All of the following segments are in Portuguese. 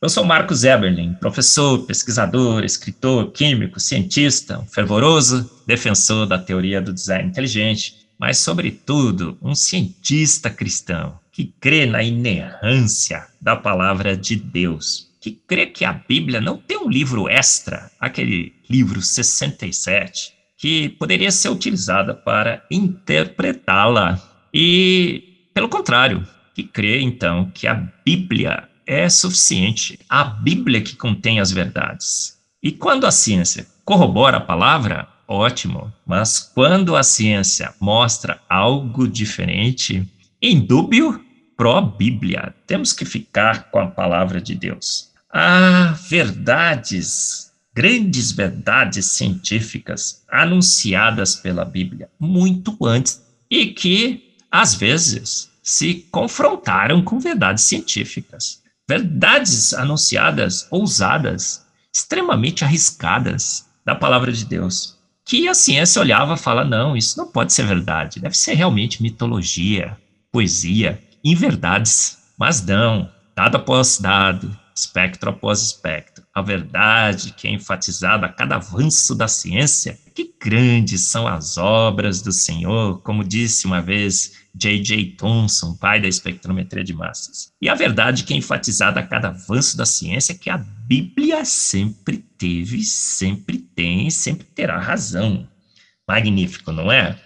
Eu sou Marcos Eberlin, professor, pesquisador, escritor, químico, cientista, um fervoroso defensor da teoria do design inteligente, mas, sobretudo, um cientista cristão que crê na inerrância da palavra de Deus, que crê que a Bíblia não tem um livro extra, aquele livro 67, que poderia ser utilizada para interpretá-la. E, pelo contrário, que crê, então, que a Bíblia é suficiente. A Bíblia que contém as verdades. E quando a ciência corrobora a palavra, ótimo. Mas quando a ciência mostra algo diferente, indúbio pró-Bíblia. Temos que ficar com a palavra de Deus. Há verdades, grandes verdades científicas anunciadas pela Bíblia muito antes e que, às vezes, se confrontaram com verdades científicas verdades anunciadas, ousadas, extremamente arriscadas da palavra de Deus, que a ciência olhava e fala: não, isso não pode ser verdade, deve ser realmente mitologia, poesia, inverdades. Mas não, dado após dado, espectro após espectro, a verdade que é enfatizada a cada avanço da ciência, que grandes são as obras do Senhor, como disse uma vez J.J. Thomson, pai da espectrometria de massas. E a verdade que é enfatizada a cada avanço da ciência é que a Bíblia sempre teve, sempre tem, sempre terá razão. Magnífico, não é?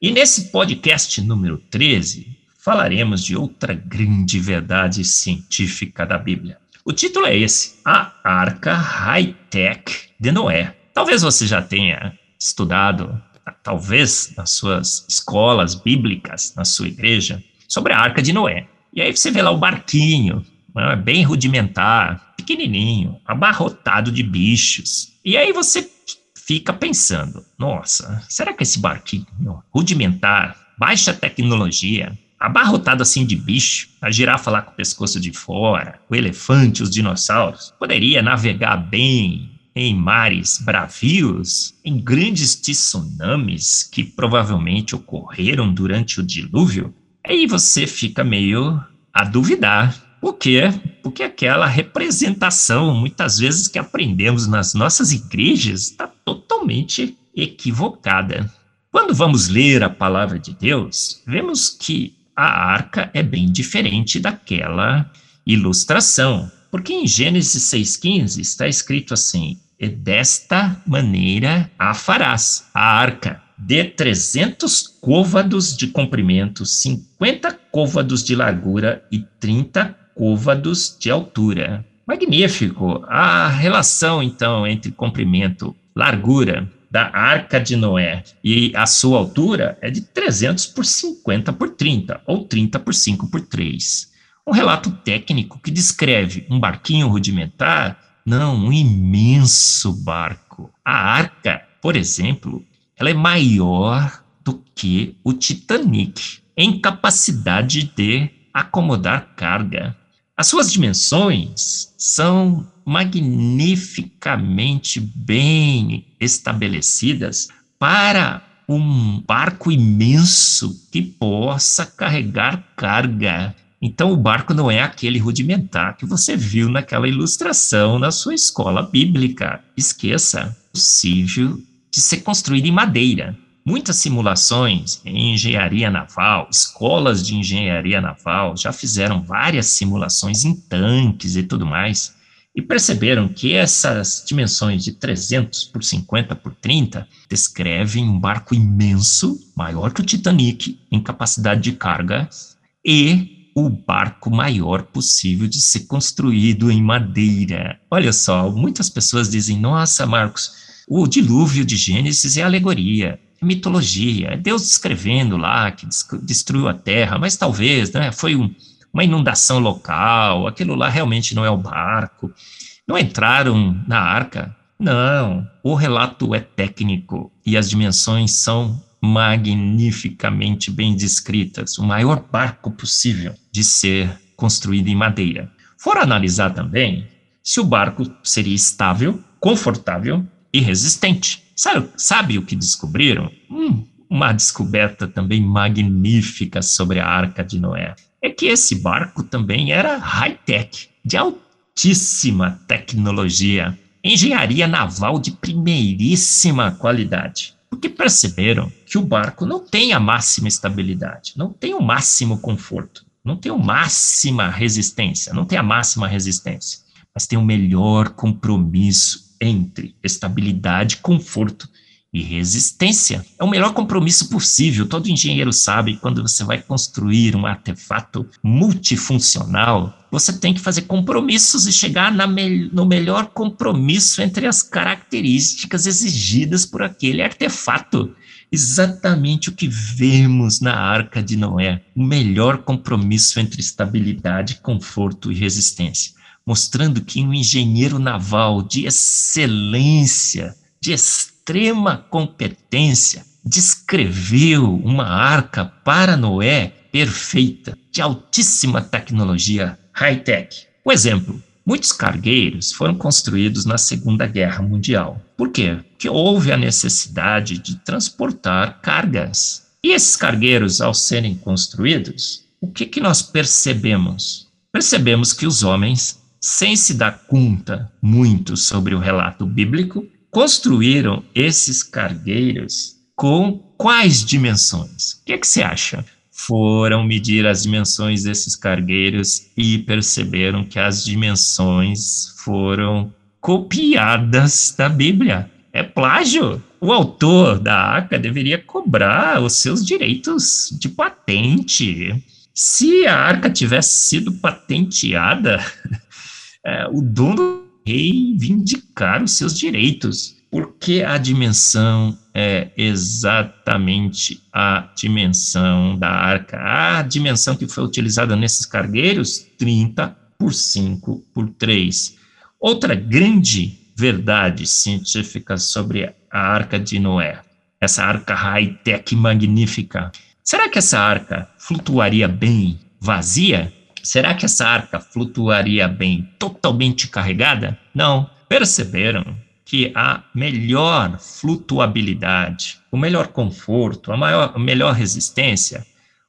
E nesse podcast número 13, falaremos de outra grande verdade científica da Bíblia. O título é esse: A Arca High-Tech de Noé. Talvez você já tenha estudado talvez nas suas escolas bíblicas, na sua igreja, sobre a Arca de Noé. E aí você vê lá o barquinho, né, bem rudimentar, pequenininho, abarrotado de bichos. E aí você fica pensando: nossa, será que esse barquinho rudimentar, baixa tecnologia, abarrotado assim de bicho, a girafa lá com o pescoço de fora, o elefante, os dinossauros, poderia navegar bem em mares bravios, em grandes tsunamis que provavelmente ocorreram durante o dilúvio, aí você fica meio a duvidar. Por quê? Porque aquela representação, muitas vezes, que aprendemos nas nossas igrejas, está totalmente equivocada. Quando vamos ler a palavra de Deus, vemos que a arca é bem diferente daquela ilustração. Porque em Gênesis 6,15 está escrito assim: e desta maneira a farás, a arca, de 300 côvados de comprimento, 50 côvados de largura e 30 côvados de altura. Magnífico! A relação, então, entre comprimento, largura da arca de Noé e a sua altura é de 300 por 50 por 30, ou 30 por 5 por 3. Um relato técnico que descreve um barquinho rudimentar não, um imenso barco. A arca, por exemplo, ela é maior do que o Titanic em capacidade de acomodar carga. As suas dimensões são magnificamente bem estabelecidas para um barco imenso que possa carregar carga então, o barco não é aquele rudimentar que você viu naquela ilustração na sua escola bíblica. Esqueça, possível de ser construído em madeira. Muitas simulações em engenharia naval, escolas de engenharia naval já fizeram várias simulações em tanques e tudo mais, e perceberam que essas dimensões de 300 por 50 por 30 descrevem um barco imenso, maior que o Titanic, em capacidade de carga e o barco maior possível de ser construído em madeira. Olha só, muitas pessoas dizem: nossa, Marcos, o dilúvio de Gênesis é alegoria, é mitologia, é Deus descrevendo lá que destruiu a terra, mas talvez né, foi um, uma inundação local, aquilo lá realmente não é o barco. Não entraram na arca Não, o relato é técnico e as dimensões são magnificamente bem descritas, o maior barco possível de ser construído em madeira. Fora analisar também se o barco seria estável, confortável e resistente. Sabe, sabe o que descobriram? Hum, uma descoberta também magnífica sobre a Arca de Noé. É que esse barco também era high-tech, de altíssima tecnologia, engenharia naval de primeiríssima qualidade. Porque perceberam que o barco não tem a máxima estabilidade, não tem o máximo conforto, não tem a máxima resistência, não tem a máxima resistência mas tem o melhor compromisso entre estabilidade, conforto e resistência. É o melhor compromisso possível. Todo engenheiro sabe que quando você vai construir um artefato multifuncional, você tem que fazer compromissos e chegar me no melhor compromisso entre as características exigidas por aquele artefato. Exatamente o que vemos na Arca de Noé: o melhor compromisso entre estabilidade, conforto e resistência mostrando que um engenheiro naval de excelência, de extrema competência, descreveu uma arca para Noé perfeita, de altíssima tecnologia high-tech. Um exemplo: muitos cargueiros foram construídos na Segunda Guerra Mundial. Por quê? Porque houve a necessidade de transportar cargas. E esses cargueiros, ao serem construídos, o que, que nós percebemos? Percebemos que os homens sem se dar conta muito sobre o relato bíblico, construíram esses cargueiros com quais dimensões? O que, que você acha? Foram medir as dimensões desses cargueiros e perceberam que as dimensões foram copiadas da Bíblia. É plágio. O autor da ACA deveria cobrar os seus direitos de patente. Se a arca tivesse sido patenteada, é, o dono reivindicar os seus direitos, porque a dimensão é exatamente a dimensão da arca. A dimensão que foi utilizada nesses cargueiros, 30 por 5 por 3. Outra grande verdade científica sobre a arca de Noé, essa arca high-tech magnífica. Será que essa arca flutuaria bem vazia? Será que essa arca flutuaria bem totalmente carregada? Não. Perceberam que a melhor flutuabilidade, o melhor conforto, a, maior, a melhor resistência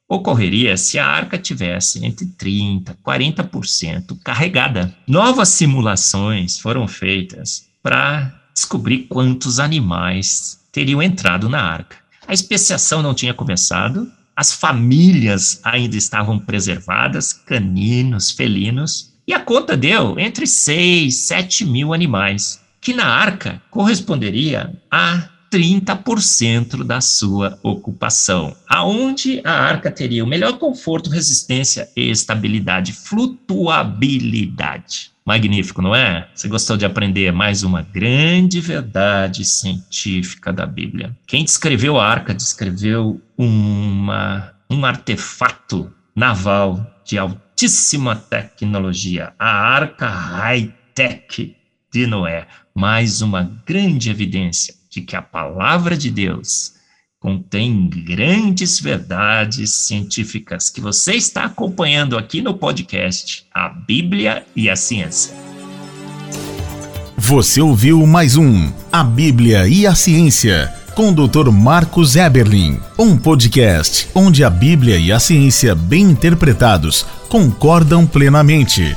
ocorreria se a arca tivesse entre 30% e 40% carregada. Novas simulações foram feitas para descobrir quantos animais teriam entrado na arca. A especiação não tinha começado, as famílias ainda estavam preservadas, caninos, felinos, e a conta deu entre 6 7 mil animais, que na arca corresponderia a 30% da sua ocupação, aonde a arca teria o melhor conforto, resistência, estabilidade, flutuabilidade. Magnífico, não é? Você gostou de aprender mais uma grande verdade científica da Bíblia. Quem descreveu a arca descreveu uma, um artefato naval de altíssima tecnologia, a arca high-tech de Noé. Mais uma grande evidência de que a palavra de Deus contém grandes verdades científicas que você está acompanhando aqui no podcast A Bíblia e a Ciência. Você ouviu mais um A Bíblia e a Ciência com o Dr. Marcos Eberlin, um podcast onde a Bíblia e a ciência bem interpretados concordam plenamente.